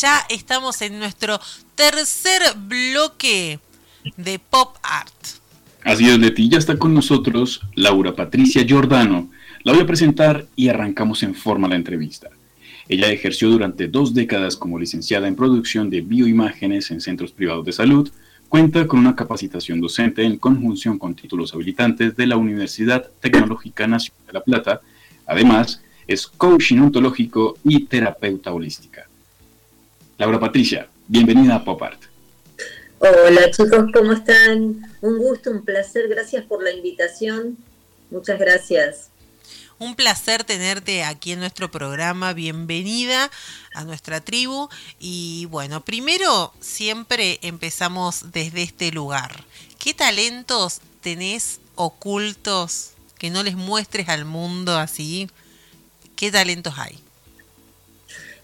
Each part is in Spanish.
Ya estamos en nuestro tercer bloque de Pop Art. Así es, Leti, ya está con nosotros Laura Patricia Giordano. La voy a presentar y arrancamos en forma la entrevista. Ella ejerció durante dos décadas como licenciada en producción de bioimágenes en centros privados de salud, cuenta con una capacitación docente en conjunción con títulos habilitantes de la Universidad Tecnológica Nacional de La Plata. Además, es coaching ontológico y terapeuta holística. Laura Patricia, bienvenida a Pop Art. Hola chicos, ¿cómo están? Un gusto, un placer, gracias por la invitación. Muchas gracias. Un placer tenerte aquí en nuestro programa. Bienvenida a nuestra tribu. Y bueno, primero siempre empezamos desde este lugar. ¿Qué talentos tenés ocultos que no les muestres al mundo así? ¿Qué talentos hay?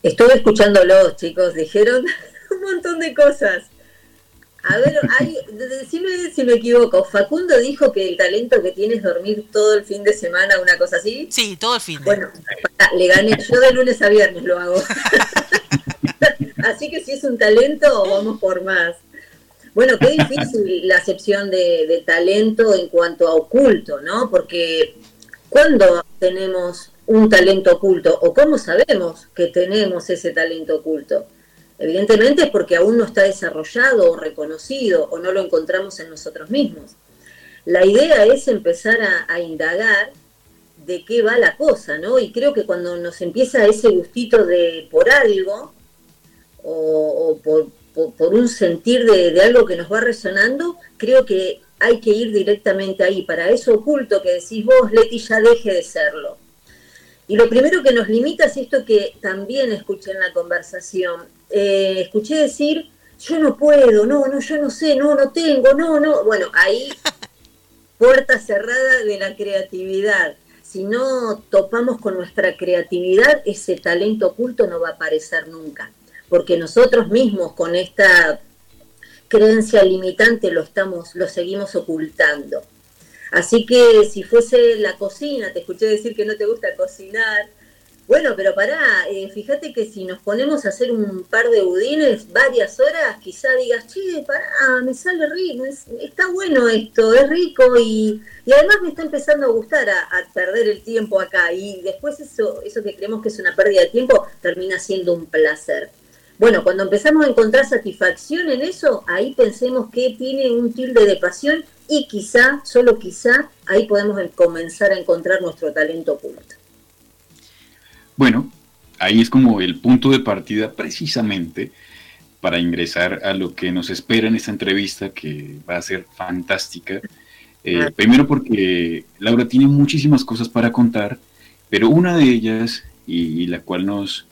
Estuve escuchándolos, chicos. Dijeron un montón de cosas. A ver, hay, decime si me equivoco. Facundo dijo que el talento que tiene es dormir todo el fin de semana, una cosa así. Sí, todo el fin. De. Bueno, le gané. Yo de lunes a viernes lo hago. así que si es un talento, vamos por más. Bueno, qué difícil la acepción de, de talento en cuanto a oculto, ¿no? Porque cuando tenemos un talento oculto o cómo sabemos que tenemos ese talento oculto. Evidentemente es porque aún no está desarrollado o reconocido o no lo encontramos en nosotros mismos. La idea es empezar a, indagar de qué va la cosa, ¿no? Y creo que cuando nos empieza ese gustito de por algo o, por, un sentir de, de algo que nos va resonando, creo que hay que ir directamente ahí. Para eso oculto que decís vos, Leti, ya deje de serlo. Y lo primero que nos limita es esto que también escuché en la conversación. Eh, escuché decir, yo no puedo, no, no, yo no sé, no, no tengo, no, no. Bueno, ahí puerta cerrada de la creatividad. Si no topamos con nuestra creatividad, ese talento oculto no va a aparecer nunca. Porque nosotros mismos con esta creencia limitante lo estamos, lo seguimos ocultando. Así que si fuese la cocina, te escuché decir que no te gusta cocinar, bueno, pero pará, eh, fíjate que si nos ponemos a hacer un par de budines varias horas, quizá digas, che, pará, me sale rico, está bueno esto, es rico y, además me está empezando a gustar a, perder el tiempo acá y después eso, eso que creemos que es una pérdida de tiempo termina siendo un placer. Bueno, cuando empezamos a encontrar satisfacción en eso, ahí pensemos que tiene un tilde de pasión y quizá, solo quizá, ahí podemos comenzar a encontrar nuestro talento oculto. Bueno, ahí es como el punto de partida precisamente para ingresar a lo que nos espera en esta entrevista que va a ser fantástica. Eh, primero porque Laura tiene muchísimas cosas para contar, pero una de ellas, y, la cual nos,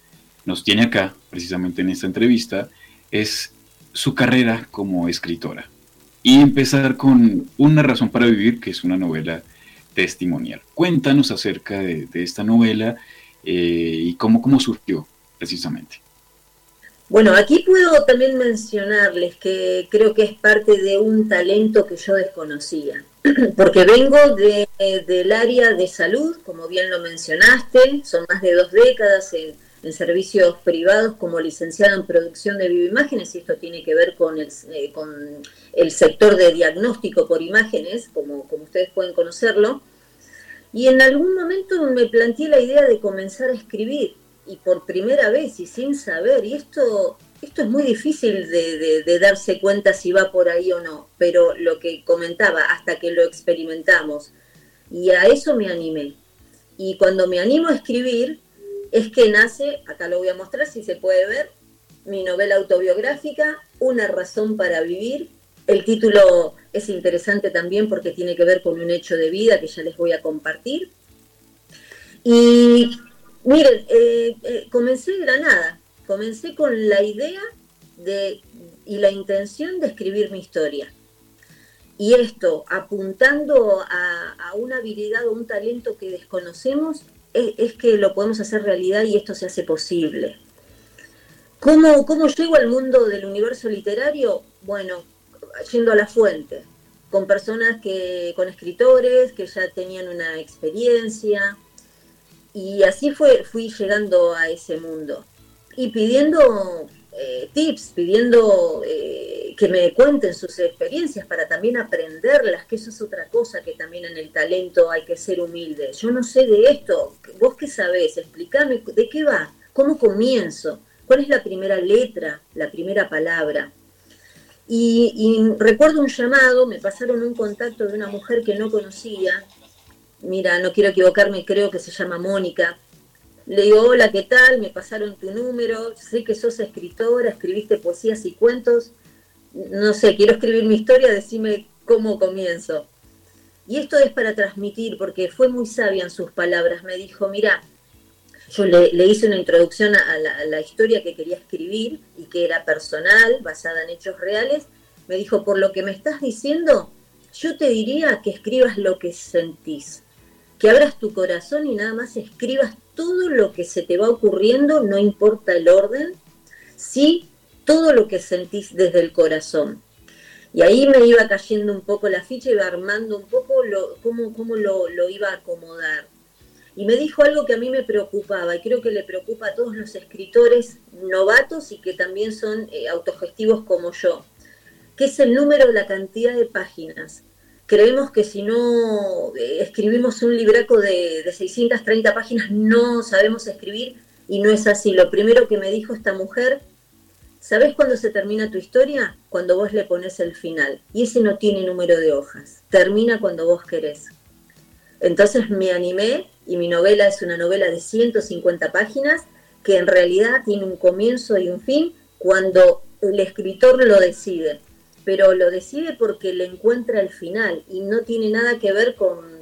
nos tiene acá precisamente en esta entrevista, es su carrera como escritora. Y empezar con Una razón para vivir, que es una novela testimonial. Cuéntanos acerca de, esta novela eh, y cómo, cómo surgió precisamente. Bueno, aquí puedo también mencionarles que creo que es parte de un talento que yo desconocía, porque vengo de, del área de salud, como bien lo mencionaste, son más de dos décadas en, servicios privados como licenciada en producción de bioimágenes, y esto tiene que ver con el, eh, con el sector de diagnóstico por imágenes, como, como ustedes pueden conocerlo, y en algún momento me planteé la idea de comenzar a escribir, y por primera vez y sin saber, y esto, esto es muy difícil de, darse cuenta si va por ahí o no, pero lo que comentaba, hasta que lo experimentamos, y a eso me animé. Y cuando me animo a escribir, es que nace, acá lo voy a mostrar si se puede ver, mi novela autobiográfica, Una razón para vivir. El título es interesante también porque tiene que ver con un hecho de vida que ya les voy a compartir. Y miren, eh, eh, comencé de Granada, comencé con la idea de, y la intención de escribir mi historia. Y esto, apuntando a, una habilidad o un talento que desconocemos, es, que lo podemos hacer realidad y esto se hace posible. ¿Cómo, ¿Cómo llego al mundo del universo literario? Bueno, yendo a la fuente, con personas que, con escritores que ya tenían una experiencia, y así fue, fui llegando a ese mundo. Y pidiendo eh, tips, pidiendo eh, que me cuenten sus experiencias para también aprenderlas, que eso es otra cosa que también en el talento hay que ser humilde. Yo no sé de esto, vos qué sabés, explícame de qué va, cómo comienzo, cuál es la primera letra, la primera palabra. Y, recuerdo un llamado, me pasaron un contacto de una mujer que no conocía, mira, no quiero equivocarme, creo que se llama Mónica. Le digo, hola, ¿qué tal? Me pasaron tu número, sé que sos escritora, escribiste poesías y cuentos. No sé, quiero escribir mi historia, decime cómo comienzo. Y esto es para transmitir, porque fue muy sabia en sus palabras. Me dijo, mira, yo le, hice una introducción a la, historia que quería escribir y que era personal, basada en hechos reales. Me dijo, por lo que me estás diciendo, yo te diría que escribas lo que sentís, que abras tu corazón y nada más escribas todo lo que se te va ocurriendo, no importa el orden, sí todo lo que sentís desde el corazón. Y ahí me iba cayendo un poco la ficha, iba armando un poco lo, cómo, cómo lo, lo iba a acomodar y me dijo algo que a mí me preocupaba y creo que le preocupa a todos los escritores novatos y que también son eh, autogestivos como yo, que es el número, la cantidad de páginas. Creemos que si no eh, escribimos un libraco de, de 630 páginas no sabemos escribir y no es así. Lo primero que me dijo esta mujer, ¿sabes cuándo se termina tu historia? Cuando vos le pones el final. Y ese no tiene número de hojas. Termina cuando vos querés. Entonces me animé y mi novela es una novela de 150 páginas que en realidad tiene un comienzo y un fin cuando el escritor lo decide, pero lo decide porque le encuentra el final y no tiene nada que ver con,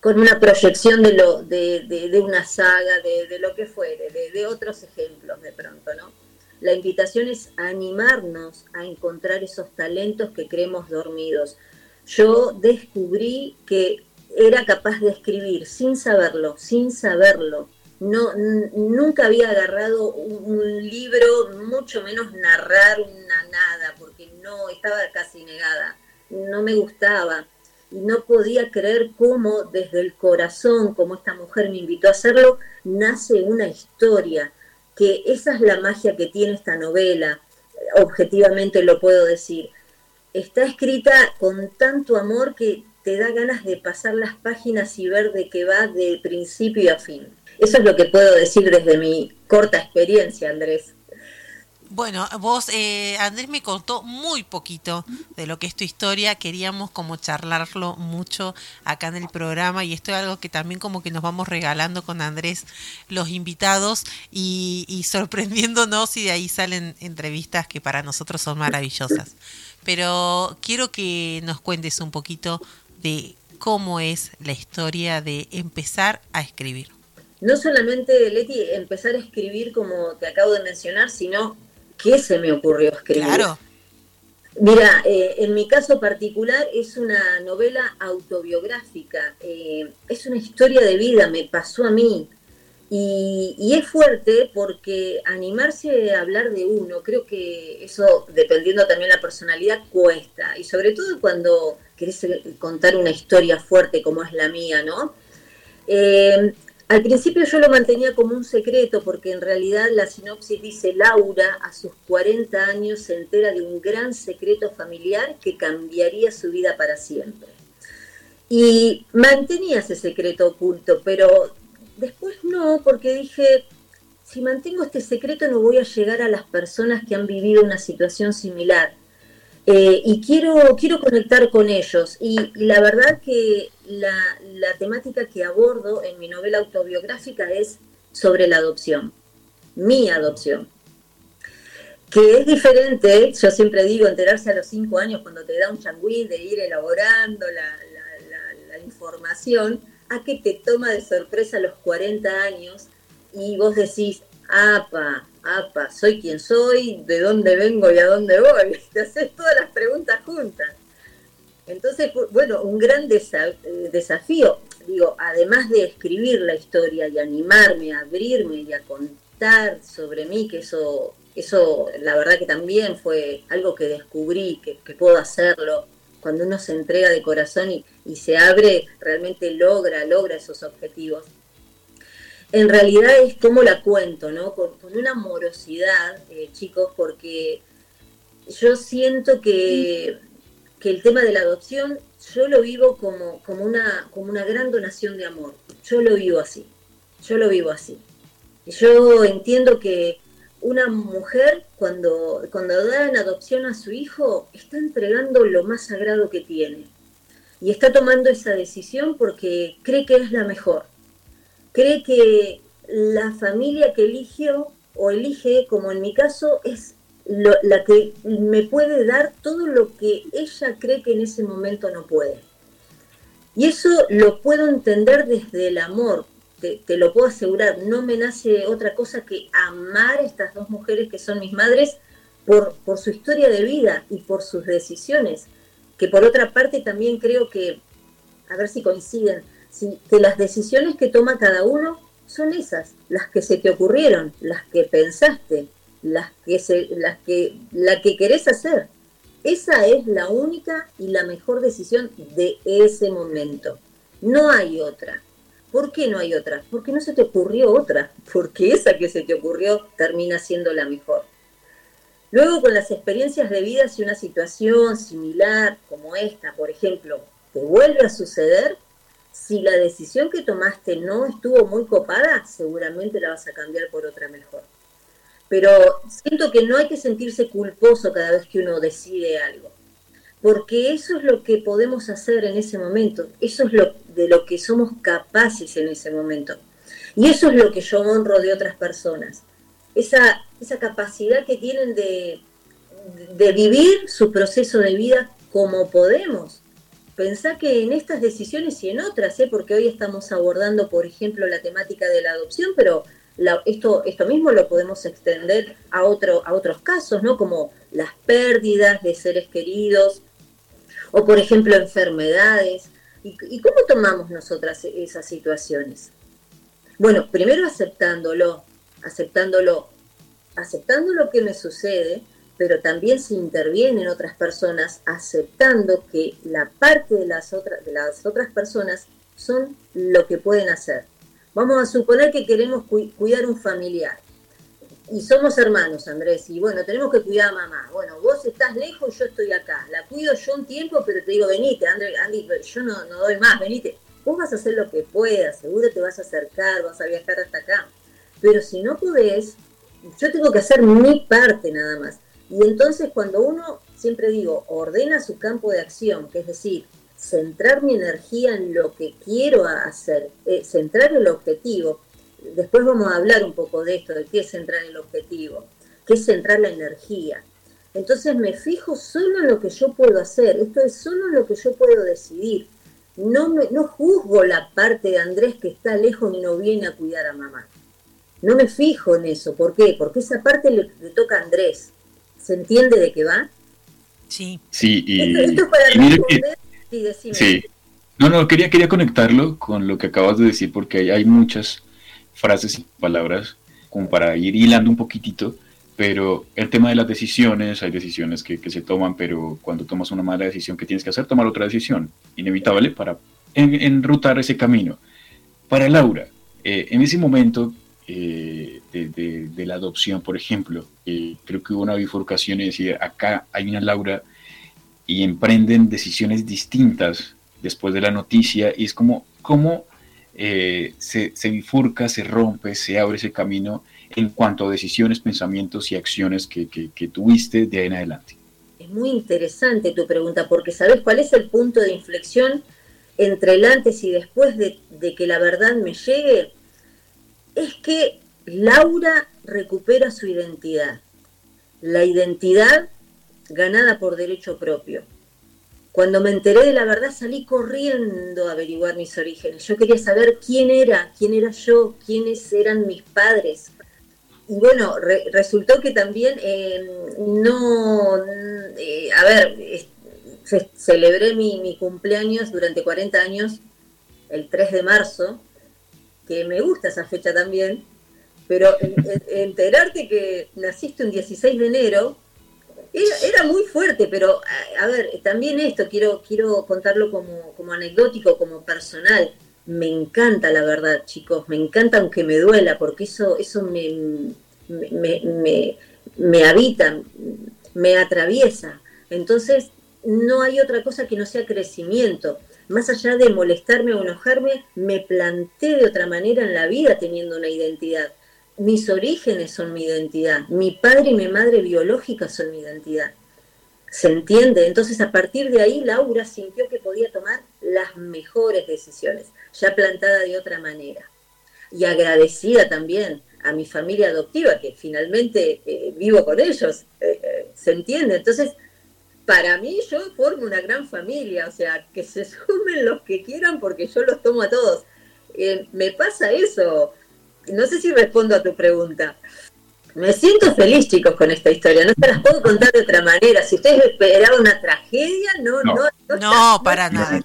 con una proyección de, lo, de, una saga, de, lo que fuere, de, otros ejemplos de pronto, ¿no? La invitación es animarnos a encontrar esos talentos que creemos dormidos. Yo descubrí que era capaz de escribir sin saberlo, sin saberlo. No, nunca había agarrado un, libro, mucho menos narrar una nada, porque no, estaba casi negada, no me gustaba. Y no podía creer cómo desde el corazón, como esta mujer me invitó a hacerlo, nace una historia, que esa es la magia que tiene esta novela, objetivamente lo puedo decir. Está escrita con tanto amor que te da ganas de pasar las páginas y ver de qué va de principio a fin. Eso es lo que puedo decir desde mi corta experiencia, Andrés. Bueno, vos, eh, Andrés me contó muy poquito de lo que es tu historia. Queríamos como charlarlo mucho acá en el programa y esto es algo que también como que nos vamos regalando con Andrés los invitados y, y sorprendiéndonos y de ahí salen entrevistas que para nosotros son maravillosas. Pero quiero que nos cuentes un poquito de cómo es la historia de empezar a escribir. No solamente, Leti, empezar a escribir como te acabo de mencionar, sino qué se me ocurrió escribir. Claro. Mira, eh, en mi caso particular es una novela autobiográfica, eh, es una historia de vida, me pasó a mí. Y, y, es fuerte porque animarse a hablar de uno, creo que eso, dependiendo también la personalidad, cuesta. Y sobre todo cuando querés contar una historia fuerte como es la mía, ¿no? Eh, al principio yo lo mantenía como un secreto porque en realidad la sinopsis dice Laura a sus 40 años se entera de un gran secreto familiar que cambiaría su vida para siempre. Y mantenía ese secreto oculto, pero después no, porque dije, si mantengo este secreto no voy a llegar a las personas que han vivido una situación similar. Eh, y quiero, quiero conectar con ellos. Y, la verdad que la, temática que abordo en mi novela autobiográfica es sobre la adopción, mi adopción. que es diferente, yo siempre digo, enterarse a los cinco años cuando te da un changüí de ir elaborando la, información, a que te toma de sorpresa a los 40 años y vos decís, apa, apa, soy quien soy, de dónde vengo y a dónde voy. Te haces todas las preguntas juntas. Entonces, bueno, un gran eh, desafío, digo, además de escribir la historia y animarme a abrirme y a contar sobre mí, que eso eso, la verdad que también fue algo que descubrí, que, puedo hacerlo. Cuando uno se entrega de corazón y, se abre, realmente logra, logra esos objetivos. En realidad es como la cuento, ¿no? Con, una amorosidad, eh, chicos, porque yo siento que, que, el tema de la adopción, yo lo vivo como, como, una, como una gran donación de amor. Yo lo vivo así. Yo lo vivo así. Yo entiendo que una mujer cuando, cuando da en adopción a su hijo está entregando lo más sagrado que tiene y está tomando esa decisión porque cree que es la mejor. Cree que la familia que eligió o elige, como en mi caso, es la que me puede dar todo lo que ella cree que en ese momento no puede. Y eso lo puedo entender desde el amor, te, lo puedo asegurar, no me nace otra cosa que amar a estas dos mujeres que son mis madres por, por su historia de vida y por sus decisiones, que por otra parte también creo que, a ver si coinciden, si, que las decisiones que toma cada uno son esas, las que se te ocurrieron, las que pensaste, las que, se, las que, la que querés hacer. Esa es la única y la mejor decisión de ese momento. No hay otra. ¿Por qué no hay otra? Porque no se te ocurrió otra, porque esa que se te ocurrió termina siendo la mejor. Luego con las experiencias de vida, si una situación similar como esta, por ejemplo, te vuelve a suceder, si la decisión que tomaste no estuvo muy copada, seguramente la vas a cambiar por otra mejor. Pero siento que no hay que sentirse culposo cada vez que uno decide algo porque eso es lo que podemos hacer en ese momento, eso es lo de lo que somos capaces en ese momento. Y eso es lo que yo honro de otras personas, esa, esa capacidad que tienen de, de vivir su proceso de vida como podemos. Pensá que en estas decisiones y en otras, ¿eh? porque hoy estamos abordando, por ejemplo, la temática de la adopción, pero esto, esto mismo lo podemos extender a, otro, a otros casos, ¿no? Como las pérdidas de seres queridos, o por ejemplo enfermedades. ¿Y, cómo tomamos nosotras esas situaciones? Bueno, primero aceptándolo, aceptándolo, aceptando lo que me sucede, pero también se intervienen otras personas aceptando que la parte de las, otras, de las otras personas son lo que pueden hacer. Vamos a suponer que queremos cuidar un familiar y somos hermanos, Andrés, y bueno, tenemos que cuidar a mamá. Bueno, vos estás lejos, yo estoy acá. La cuido yo un tiempo, pero te digo, venite, Andrés, Andy, yo no, no doy más, venite. Vos vas a hacer lo que puedas, seguro te vas a acercar, vas a viajar hasta acá. Pero si no podés, yo tengo que hacer mi parte nada más. Y entonces cuando uno, siempre digo, ordena su campo de acción, que es decir, centrar mi energía en lo que quiero hacer, eh, centrar el objetivo, después vamos a hablar un poco de esto, de qué es centrar el objetivo, qué es centrar la energía. Entonces me fijo solo en lo que yo puedo hacer, esto es solo en lo que yo puedo decidir. No, me, no juzgo la parte de Andrés que está lejos y no viene a cuidar a mamá. No me fijo en eso. ¿Por qué? Porque esa parte le, toca a Andrés. ¿Se entiende de qué va? Sí. Sí, y, esto, es para responder Sí. No, no, quería, quería conectarlo con lo que acabas de decir porque hay, hay muchas frases y palabras como para ir hilando un poquitito, pero el tema de las decisiones, hay decisiones que, se toman, pero cuando tomas una mala decisión, ¿qué tienes que hacer? Tomar otra decisión, inevitable para enrutar ese camino. Para Laura, eh, en ese momento eh, de, la adopción, por ejemplo, eh, creo que hubo una bifurcación y decía, acá hay una Laura y emprenden decisiones distintas después de la noticia y es como, ¿cómo eh, se, bifurca, se rompe, se abre ese camino en cuanto a decisiones, pensamientos y acciones que, tuviste de ahí en adelante. Es muy interesante tu pregunta, porque ¿sabes cuál es el punto de inflexión entre el antes y después de, de que la verdad me llegue? Es que Laura recupera su identidad. la identidad ganada por derecho propio. Cuando me enteré de la verdad salí corriendo a averiguar mis orígenes. Yo quería saber quién era, quién era yo, quiénes eran mis padres. Y bueno, resultó que también eh, no, eh, a ver, celebré mi, mi, cumpleaños durante 40 años, el 3 de marzo, que me gusta esa fecha también, pero enterarte que naciste un 16 de enero era, muy fuerte, pero a, ver, también esto quiero, quiero contarlo como, como anecdótico, como personal. Me encanta la verdad, chicos, me encanta aunque me duela, porque eso, eso me, me, me, me habita, me atraviesa. Entonces, no hay otra cosa que no sea crecimiento. Más allá de molestarme o enojarme, me planté de otra manera en la vida teniendo una identidad mis orígenes son mi identidad, mi padre y mi madre biológica son mi identidad. ¿Se entiende? Entonces a partir de ahí Laura sintió que podía tomar las mejores decisiones, ya plantada de otra manera. Y agradecida también a mi familia adoptiva, que finalmente eh, vivo con ellos, eh, eh, ¿se entiende? Entonces, para mí yo formo una gran familia, o sea, que se sumen los que quieran porque yo los tomo a todos. me pasa eso, no sé si respondo a tu pregunta. Me siento feliz, chicos, con esta historia. No se las puedo contar de otra manera. Si ustedes esperaban una tragedia, no, no. No, no, para nada.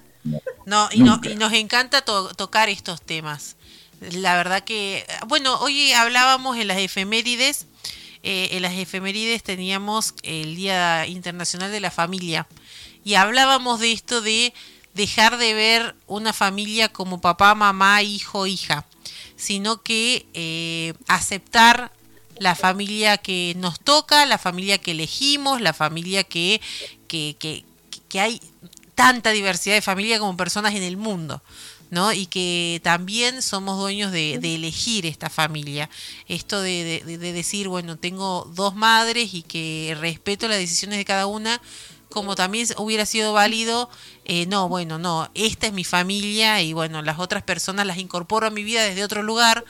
No, y, y nos encanta tocar estos temas. La verdad que, bueno, hoy hablábamos en las efemérides. Eh, en las efemérides teníamos el Día Internacional de la Familia. Y hablábamos de esto de dejar de ver una familia como papá, mamá, hijo, hija sino que eh, aceptar la familia que nos toca, la familia que elegimos, la familia que, que, que, hay tanta diversidad de familia como personas en el mundo. ¿no? Y que también somos dueños de, elegir esta familia. Esto de, de, decir, bueno, tengo dos madres y que respeto las decisiones de cada una, como también hubiera sido válido, eh, no, bueno, no, esta es mi familia y bueno, las otras personas las incorporo a mi vida desde otro lugar,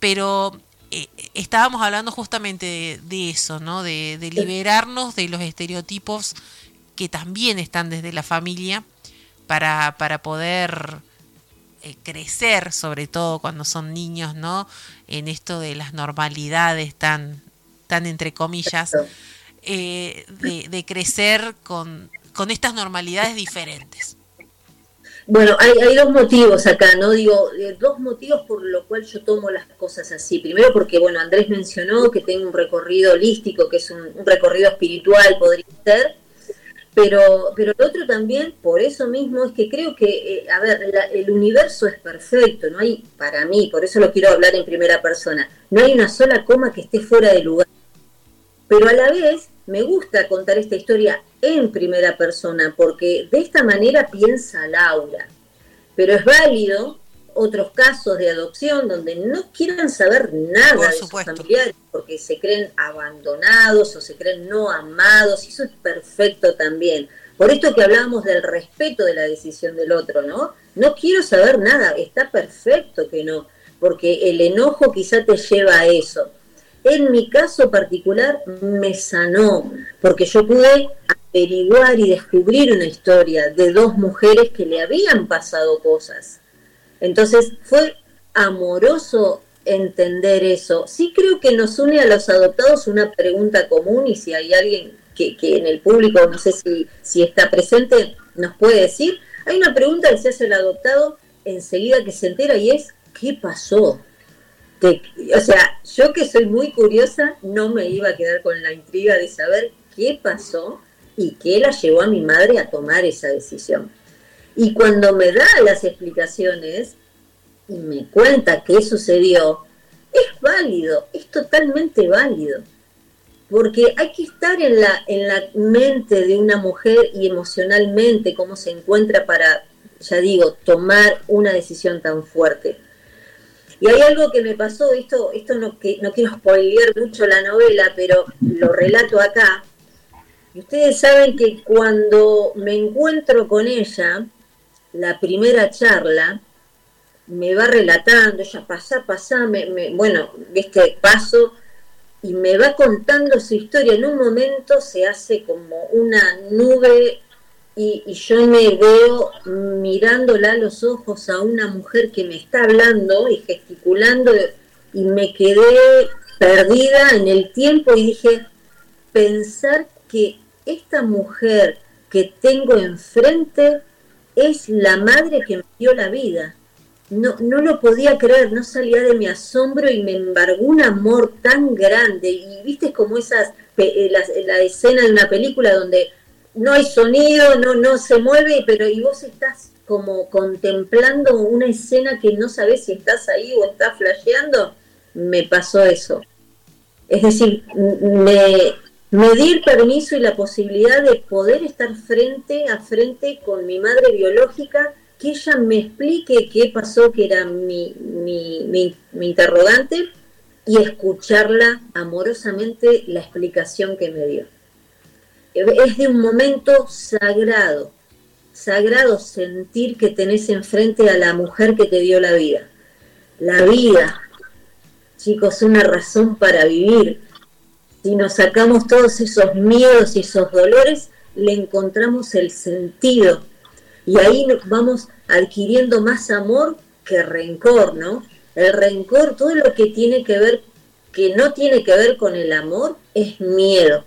pero eh, estábamos hablando justamente de, eso, ¿no? De, liberarnos de los estereotipos que también están desde la familia para, para poder eh, crecer, sobre todo cuando son niños, ¿no? En esto de las normalidades tan, tan entre comillas. Eh, de, crecer con, con estas normalidades diferentes? Bueno, hay, hay, dos motivos acá, ¿no? Digo, eh, dos motivos por los cuales yo tomo las cosas así. Primero porque, bueno, Andrés mencionó que tengo un recorrido holístico, que es un, recorrido espiritual, podría ser, pero, pero el otro también, por eso mismo, es que creo que, eh, a ver, el universo es perfecto, no hay, para mí, por eso lo quiero hablar en primera persona, no hay una sola coma que esté fuera de lugar. Pero a la vez me gusta contar esta historia en primera persona porque de esta manera piensa Laura. Pero es válido otros casos de adopción donde no quieran saber nada de sus familiares porque se creen abandonados o se creen no amados, y eso es perfecto también. Por esto que hablábamos del respeto de la decisión del otro, ¿no? No quiero saber nada, está perfecto que no, porque el enojo quizá te lleva a eso en mi caso particular me sanó, porque yo pude averiguar y descubrir una historia de dos mujeres que le habían pasado cosas. Entonces fue amoroso entender eso. Sí creo que nos une a los adoptados una pregunta común y si hay alguien que, en el público, no sé si, si está presente, nos puede decir. Hay una pregunta que se hace el adoptado enseguida que se entera y es, ¿qué pasó? O sea, yo que soy muy curiosa, no me iba a quedar con la intriga de saber qué pasó y qué la llevó a mi madre a tomar esa decisión. Y cuando me da las explicaciones y me cuenta qué sucedió, es válido, es totalmente válido. Porque hay que estar en la, en la mente de una mujer y emocionalmente cómo se encuentra para, ya digo, tomar una decisión tan fuerte. Y hay algo que me pasó, esto, esto no, que, no quiero spoilear mucho la novela, pero lo relato acá. Ustedes saben que cuando me encuentro con ella, la primera charla, me va relatando, ella pasa, pasa, me, bueno, viste, paso, y me va contando su historia. En un momento se hace como una nube y, yo me veo mirándola a los ojos a una mujer que me está hablando y gesticulando y me quedé perdida en el tiempo y dije, pensar que esta mujer que tengo enfrente es la madre que me dio la vida. No, no lo podía creer, no salía de mi asombro y me embargó un amor tan grande. Y viste como esas, eh, la, la escena de una película donde no hay sonido, no, no se mueve, pero y vos estás como contemplando una escena que no sabes si estás ahí o estás flasheando, me pasó eso. Es decir, me, me di el permiso y la posibilidad de poder estar frente a frente con mi madre biológica, que ella me explique qué pasó, que era mi, mi, mi, mi interrogante, y escucharla amorosamente la explicación que me dio es de un momento sagrado, sagrado sentir que tenés enfrente a la mujer que te dio la vida. La vida, chicos, una razón para vivir. Si nos sacamos todos esos miedos y esos dolores, le encontramos el sentido. Y ahí vamos adquiriendo más amor que rencor, ¿no? El rencor, todo lo que tiene que ver, que no tiene que ver con el amor, es miedo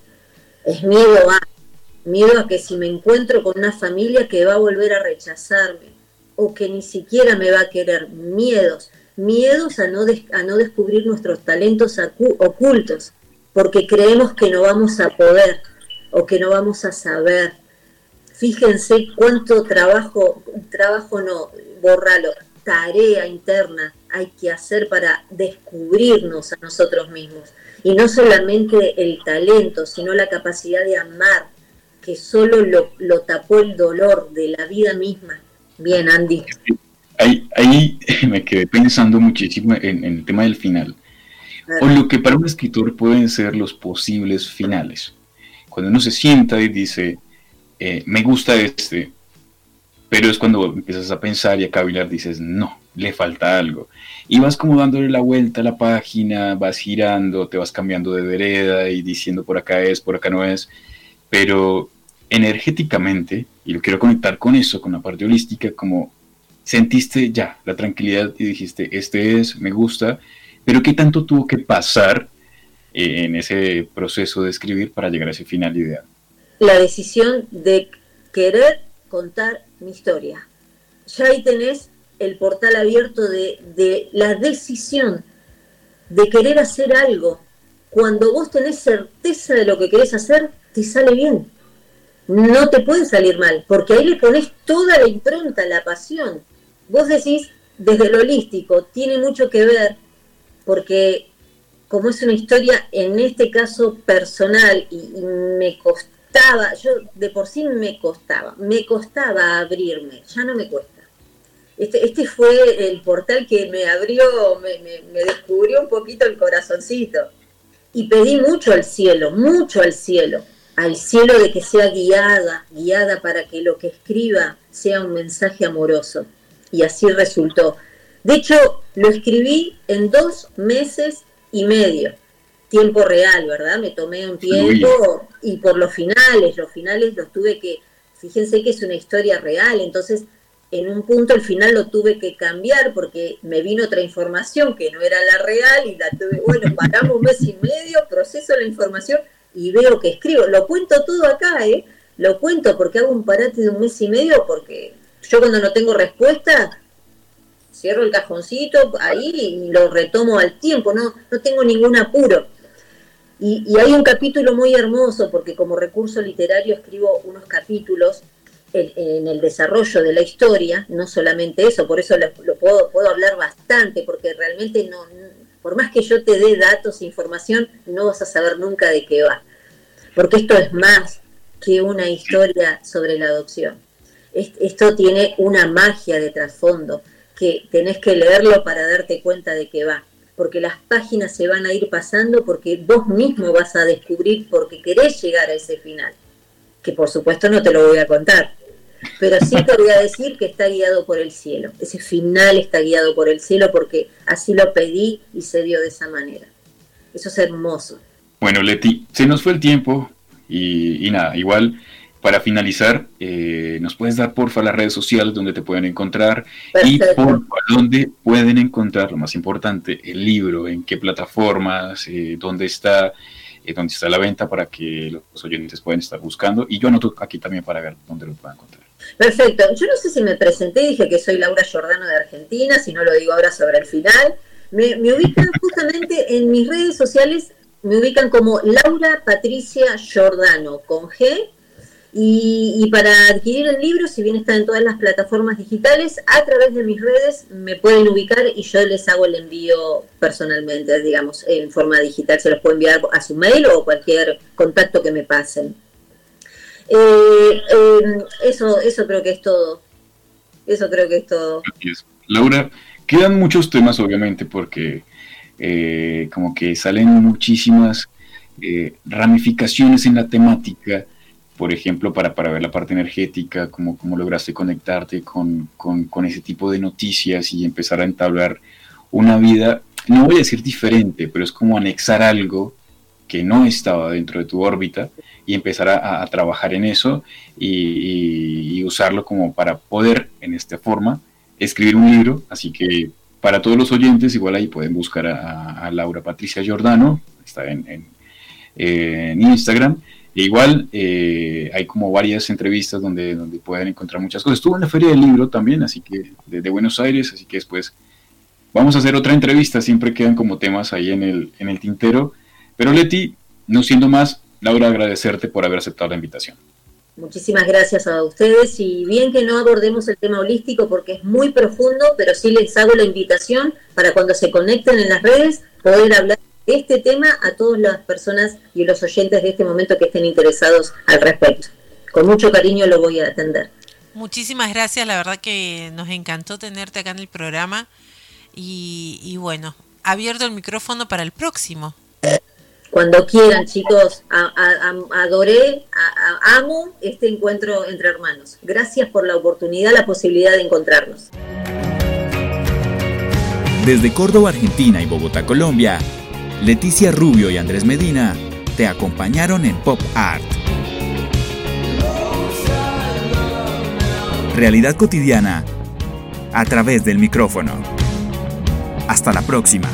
es miedo a, miedo a que si me encuentro con una familia que va a volver a rechazarme o que ni siquiera me va a querer, miedos, miedos a no, a no descubrir nuestros talentos ocultos, porque creemos que no vamos a poder o que no vamos a saber. Fíjense cuánto trabajo, trabajo no, borralo, tarea interna hay que hacer para descubrirnos a nosotros mismos y no solamente el talento, sino la capacidad de amar, que solo lo, tapó el dolor de la vida misma. Bien, Andy. Ahí, ahí me quedé pensando muchísimo en, el tema del final, o lo que para un escritor pueden ser los posibles finales. Cuando uno se sienta y dice, eh, me gusta este, pero es cuando empiezas a pensar y a cavilar, dices, no, le falta algo. Y vas como dándole la vuelta a la página, vas girando, te vas cambiando de vereda y diciendo por acá es, por acá no es. Pero energéticamente, y lo quiero conectar con eso, con la parte holística, como sentiste ya la tranquilidad y dijiste, este es, me gusta, pero ¿qué tanto tuvo que pasar eh, en ese proceso de escribir para llegar a ese final ideal? La decisión de querer contar mi historia. Ya ahí tenés el portal abierto de, la decisión de querer hacer algo. Cuando vos tenés certeza de lo que querés hacer, te sale bien. No te puede salir mal, porque ahí le pones toda la impronta, la pasión. Vos decís, desde lo holístico, tiene mucho que ver, porque como es una historia, en este caso personal, y me costaba, yo de por sí me costaba, me costaba abrirme, ya no me cuesta este, este, fue el portal que me abrió, me, descubrió un poquito el corazoncito. Y pedí mucho al cielo, mucho al cielo, al cielo de que sea guiada, guiada para que lo que escriba sea un mensaje amoroso. Y así resultó. De hecho, lo escribí en dos meses y medio, tiempo real, ¿verdad? Me tomé un tiempo y por los finales, los finales los tuve que, fíjense que es una historia real, entonces en un punto el final lo tuve que cambiar porque me vino otra información que no era la real y la tuve, bueno, paramos un mes y medio, proceso la información y veo que escribo. Lo cuento todo acá, ¿eh? Lo cuento porque hago un parate de un mes y medio porque yo cuando no tengo respuesta cierro el cajoncito ahí y lo retomo al tiempo, no, no tengo ningún apuro. Y hay un capítulo muy hermoso porque como recurso literario escribo unos capítulos en, el desarrollo de la historia, no solamente eso, por eso lo, puedo, puedo hablar bastante, porque realmente no, por más que yo te dé datos e información, no vas a saber nunca de qué va. Porque esto es más que una historia sobre la adopción. Esto tiene una magia de trasfondo, que tenés que leerlo para darte cuenta de qué va. Porque las páginas se van a ir pasando porque vos mismo vas a descubrir porque querés llegar a ese final. Que por supuesto no te lo voy a contar pero sí te voy a decir que está guiado por el cielo. Ese final está guiado por el cielo porque así lo pedí y se dio de esa manera. Eso es hermoso. Bueno, Leti, se nos fue el tiempo y, nada, igual para finalizar, eh, ¿nos puedes dar porfa las redes sociales donde te pueden encontrar y por dónde pueden encontrar, lo más importante, el libro, en qué plataformas, eh, dónde está, eh, dónde está la venta para que los oyentes puedan estar buscando y yo anoto aquí también para ver dónde lo puedan encontrar. Perfecto, yo no sé si me presenté, dije que soy Laura Giordano de Argentina, si no lo digo ahora sobre el final. Me, me ubican justamente en mis redes sociales, me ubican como Laura Patricia Giordano con G y, para adquirir el libro, si bien está en todas las plataformas digitales, a través de mis redes me pueden ubicar y yo les hago el envío personalmente, digamos, en forma digital. Se los puedo enviar a su mail o cualquier contacto que me pasen. Eh, eh, eso, eso creo que es todo. Eso creo que es todo. Laura, quedan muchos temas, obviamente, porque eh, como que salen muchísimas ramificaciones en la temática por ejemplo, para, para ver la parte energética, cómo, cómo lograste conectarte con, con, ese tipo de noticias y empezar a entablar una vida, no voy a decir diferente, pero es como anexar algo que no estaba dentro de tu órbita y empezar a, trabajar en eso y, usarlo como para poder, en esta forma, escribir un libro. Así que para todos los oyentes, igual ahí pueden buscar a, Laura Patricia Giordano, está en, Instagram e igual eh, hay como varias entrevistas donde, donde pueden encontrar muchas cosas. Estuvo en la Feria del Libro también, así que de, Buenos Aires, así que después vamos a hacer otra entrevista, siempre quedan como temas ahí en el, en el tintero. Pero Leti, no siendo más, Laura, agradecerte por haber aceptado la invitación. Muchísimas gracias a ustedes y bien que no abordemos el tema holístico porque es muy profundo, pero sí les hago la invitación para cuando se conecten en las redes poder hablar este tema a todas las personas y los oyentes de este momento que estén interesados al respecto. Con mucho cariño lo voy a atender. Muchísimas gracias, la verdad que nos encantó tenerte acá en el programa y, bueno, abierto el micrófono para el próximo. Cuando quieran, chicos, adoré, amo este encuentro entre hermanos. Gracias por la oportunidad, la posibilidad de encontrarnos. Desde Córdoba, Argentina y Bogotá, Colombia, Leticia Rubio y Andrés Medina te acompañaron en Pop Art. Realidad cotidiana a través del micrófono. Hasta la próxima.